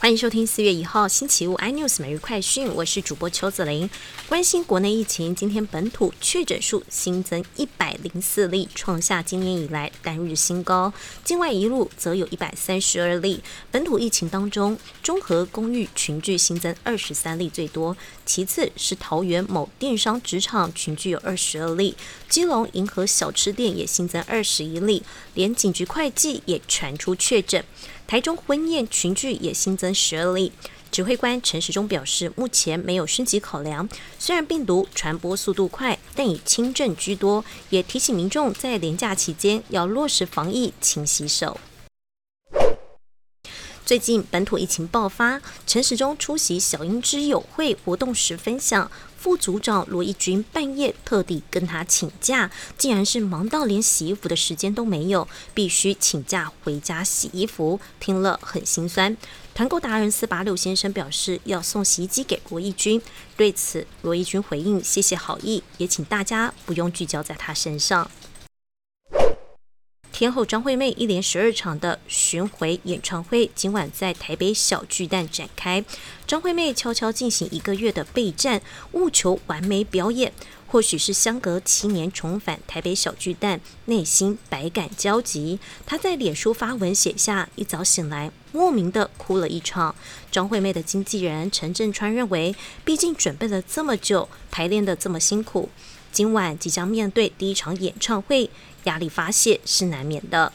欢迎收听四月一号星期五 iNews 每日快讯，我是主播邱子玲。关心国内疫情，今天本土确诊数新增一百零四例，创下今年以来单日新高。境外一路则有一百三十二例。本土疫情当中，中和公寓群聚新增二十三例最多，其次是桃园某电商职场群聚有二十二例，基隆银河小吃店也新增二十一例，连警局会计也传出确诊。台中婚宴群聚也新增十二例，指挥官陈时中表示，目前没有升级考量。虽然病毒传播速度快，但以轻症居多，也提醒民众在连假期间要落实防疫，勤洗手。最近本土疫情爆发，陈时中出席小英之友会活动时分享。副组长罗义军半夜特地跟他请假，竟然是忙到连洗衣服的时间都没有，必须请假回家洗衣服，听了很心酸。团购达人四八六先生表示要送洗衣机给罗义军，对此罗义军回应谢谢好意，也请大家不用聚焦在他身上。天后张惠妹一连十二场的巡回演唱会，今晚在台北小巨蛋展开。张惠妹悄悄进行一个月的备战，务求完美表演。或许是相隔七年重返台北小巨蛋，内心百感交集。她在脸书发文写下：一早醒来，莫名的哭了一场。张惠妹的经纪人陈振川认为，毕竟准备了这么久，排练的这么辛苦。今晚即将面对第一场演唱会，压力发泄是难免的。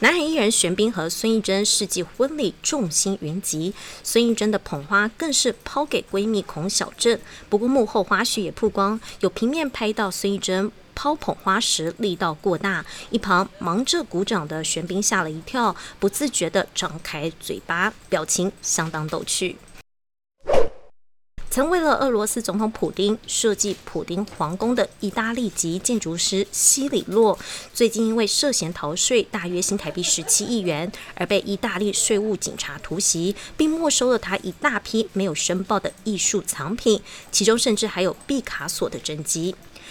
南海艺人玄彬和孙艺珍世纪婚礼众星云集，孙艺珍的捧花更是抛给闺蜜孔小振。不过幕后花絮也曝光，有平面拍到孙艺珍抛捧花时力道过大，一旁忙着鼓掌的玄彬吓了一跳，不自觉地张开嘴巴，表情相当逗趣。曾为了俄罗斯总统普丁设计普丁皇宫的意大利籍建筑师西里洛，最近因为涉嫌逃税大约新台币十七亿元，而被意大利税务警察突袭，并没收了他一大批没有申报的艺术藏品，其中甚至还有毕卡索的真迹。